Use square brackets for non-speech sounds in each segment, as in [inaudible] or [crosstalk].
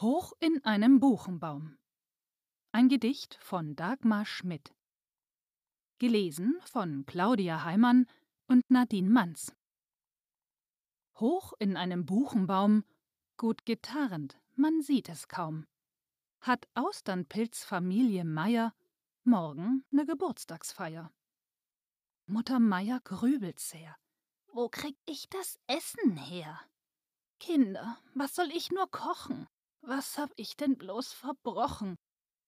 Hoch in einem Buchenbaum. Ein Gedicht von Dagmar Schmidt. Gelesen von Claudia Heimann und Nadine Manz. Hoch in einem Buchenbaum, gut getarnt, man sieht es kaum, hat Austernpilz-Familie Meier morgen ne Geburtstagsfeier. Mutter Meier grübelt sehr. Wo krieg ich das Essen her? Kinder, was soll ich nur kochen? Was hab ich denn bloß verbrochen,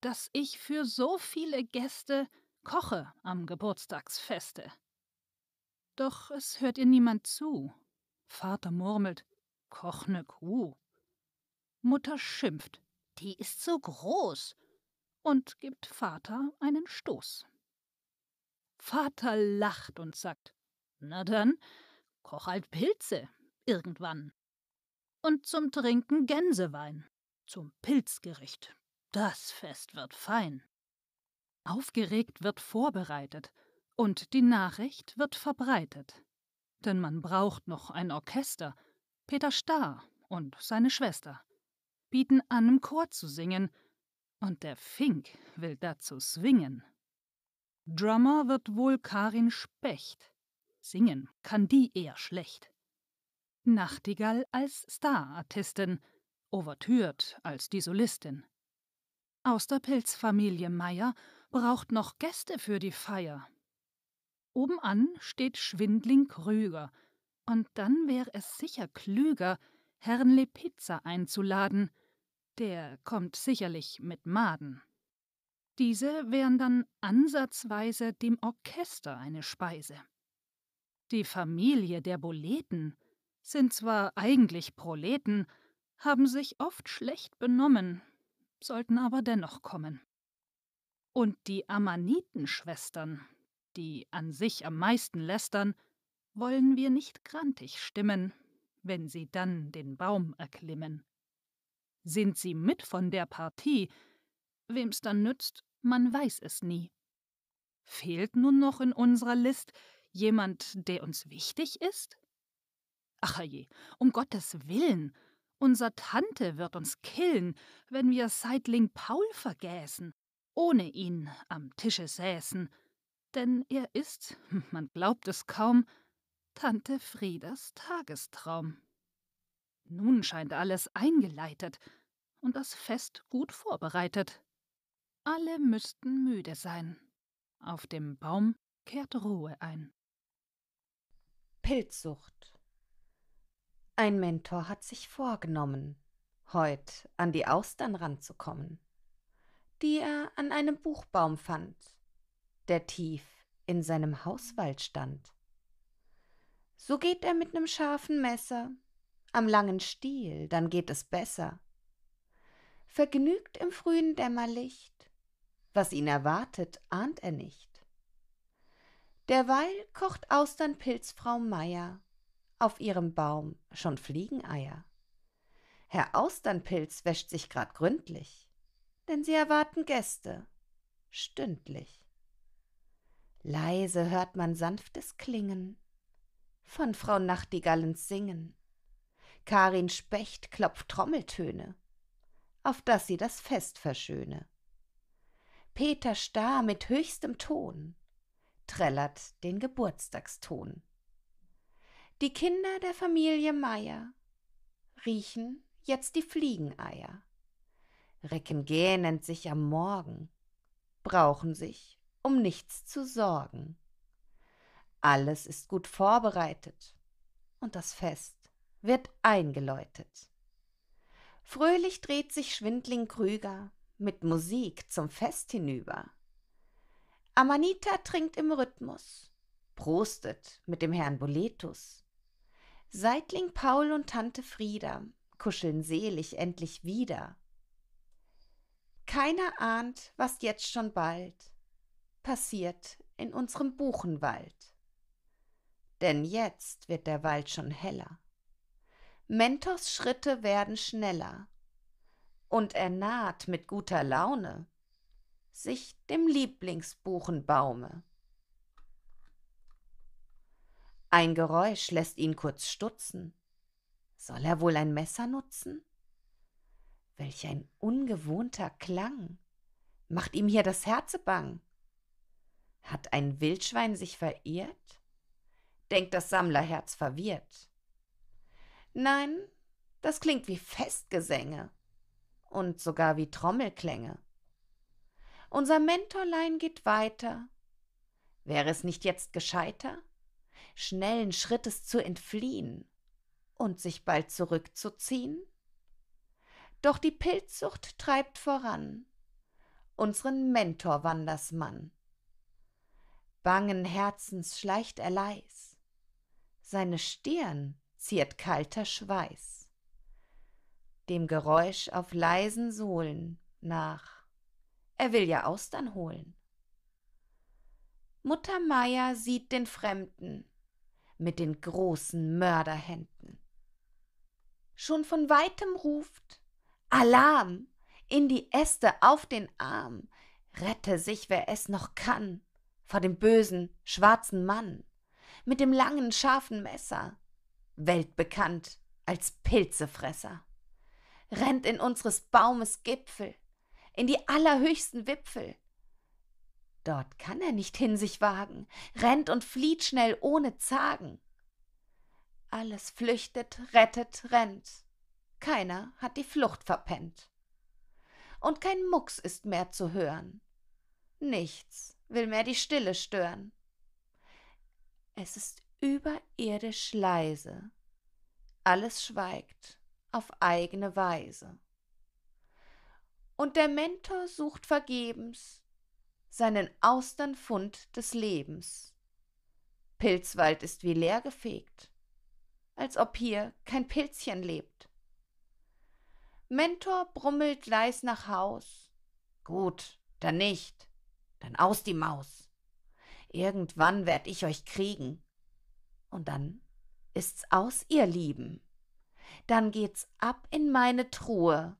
dass ich für so viele Gäste koche am Geburtstagsfeste? Doch es hört ihr niemand zu. Vater murmelt, koch ne Kuh. Mutter schimpft, die ist so groß, und gibt Vater einen Stoß. Vater lacht und sagt, na dann, koch halt Pilze, irgendwann. Und zum Trinken Gänsewein zum Pilzgericht. Das Fest wird fein. Aufgeregt wird vorbereitet und die Nachricht wird verbreitet. Denn man braucht noch ein Orchester. Peter Starr und seine Schwester bieten an, im Chor zu singen, und der Fink will dazu swingen. Drummer wird wohl Karin Specht. Singen kann die eher schlecht. Nachtigall als Starartistin ouvertürt als die Solistin. Aus der Pilzfamilie Meier braucht noch Gäste für die Feier. Obenan steht Schwindling Krüger, und dann wär es sicher klüger, Herrn Lepizza einzuladen, der kommt sicherlich mit Maden. Diese wären dann ansatzweise dem Orchester eine Speise. Die Familie der Boleten sind zwar eigentlich Proleten, haben sich oft schlecht benommen, sollten aber dennoch kommen. Und die Ammanitenschwestern, die an sich am meisten lästern, wollen wir nicht grantig stimmen, wenn sie dann den Baum erklimmen. Sind sie mit von der Partie, wem's dann nützt, man weiß es nie. Fehlt nun noch in unserer List jemand, der uns wichtig ist? Ach je, um Gottes Willen, unser Tante wird uns killen, wenn wir Seitling Paul vergäßen, ohne ihn am Tische säßen, denn er ist, [laughs] man glaubt es kaum, Tante Friedas Tagestraum. Nun scheint alles eingeleitet und das Fest gut vorbereitet. Alle müssten müde sein. Auf dem Baum kehrt Ruhe ein. Pilzsucht ein Mentor hat sich vorgenommen, heut an die Austern ranzukommen, die er an einem Buchbaum fand, der tief in seinem Hauswald stand. So geht er mit nem scharfen Messer am langen Stiel, dann geht es besser. Vergnügt im frühen Dämmerlicht, was ihn erwartet, ahnt er nicht. Derweil kocht Austernpilzfrau Meier auf ihrem Baum schon Fliegeneier. Herr Austernpilz wäscht sich grad gründlich, denn sie erwarten Gäste, stündlich. Leise hört man sanftes Klingen von Frau Nachtigallens Singen. Karin Specht klopft Trommeltöne, auf dass sie das Fest verschöne. Peter Starr mit höchstem Ton trällert den Geburtstagston. Die Kinder der Familie Meier riechen jetzt die Fliegeneier, recken gähnend sich am Morgen, brauchen sich um nichts zu sorgen. Alles ist gut vorbereitet und das Fest wird eingeläutet. Fröhlich dreht sich Schwindling Krüger mit Musik zum Fest hinüber. Amanita trinkt im Rhythmus, prostet mit dem Herrn Boletus. Seitling Paul und Tante Frieda kuscheln selig endlich wieder. Keiner ahnt, was jetzt schon bald passiert in unserem Buchenwald. Denn jetzt wird der Wald schon heller. Mentos Schritte werden schneller und er naht mit guter Laune sich dem Lieblingsbuchenbaume. Ein Geräusch lässt ihn kurz stutzen. Soll er wohl ein Messer nutzen? Welch ein ungewohnter Klang. Macht ihm hier das Herze bang. Hat ein Wildschwein sich verirrt? Denkt das Sammlerherz verwirrt. Nein, das klingt wie Festgesänge und sogar wie Trommelklänge. Unser Mentorlein geht weiter. Wäre es nicht jetzt gescheiter, schnellen Schrittes zu entfliehen und sich bald zurückzuziehen? Doch die Pilzsucht treibt voran unseren Mentorwandersmann. Bangen Herzens schleicht er leis, seine Stirn ziert kalter Schweiß. Dem Geräusch auf leisen Sohlen nach, er will ja Austern holen. Mutter Meier sieht den Fremden mit den großen Mörderhänden. Schon von weitem ruft Alarm in die Äste auf den Arm, rette sich, wer es noch kann, vor dem bösen, schwarzen Mann mit dem langen, scharfen Messer, weltbekannt als Pilzefresser. Rennt in unseres Baumes Gipfel, in die allerhöchsten Wipfel. Dort kann er nicht hin sich wagen, rennt und flieht schnell ohne Zagen. Alles flüchtet, rettet, rennt. Keiner hat die Flucht verpennt. Und kein Mucks ist mehr zu hören. Nichts will mehr die Stille stören. Es ist überirdisch leise. Alles schweigt auf eigene Weise. Und der Mentor sucht vergebens seinen Austernfund des Lebens. Pilzwald ist wie leer gefegt, als ob hier kein Pilzchen lebt. Mentor brummelt leis nach Haus. Gut, dann nicht, dann aus die Maus. Irgendwann werd ich euch kriegen. Und dann ist's aus, ihr Lieben. Dann geht's ab in meine Truhe.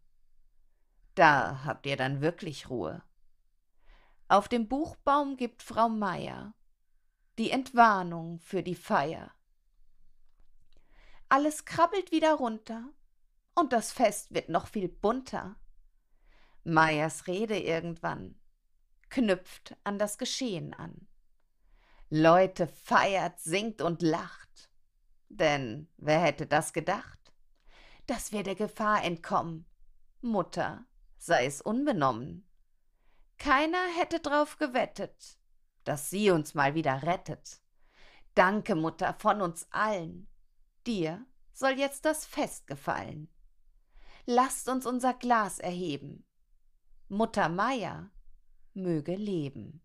Da habt ihr dann wirklich Ruhe. Auf dem Buchbaum gibt Frau Meier die Entwarnung für die Feier. Alles krabbelt wieder runter und das Fest wird noch viel bunter. Meiers Rede irgendwann knüpft an das Geschehen an. Leute feiert, singt und lacht. Denn wer hätte das gedacht? Dass wir der Gefahr entkommen. Mutter sei es unbenommen. Keiner hätte drauf gewettet, dass sie uns mal wieder rettet. Danke, Mutter, von uns allen. Dir soll jetzt das Fest gefallen. Lasst uns unser Glas erheben. Mutter Meier möge leben.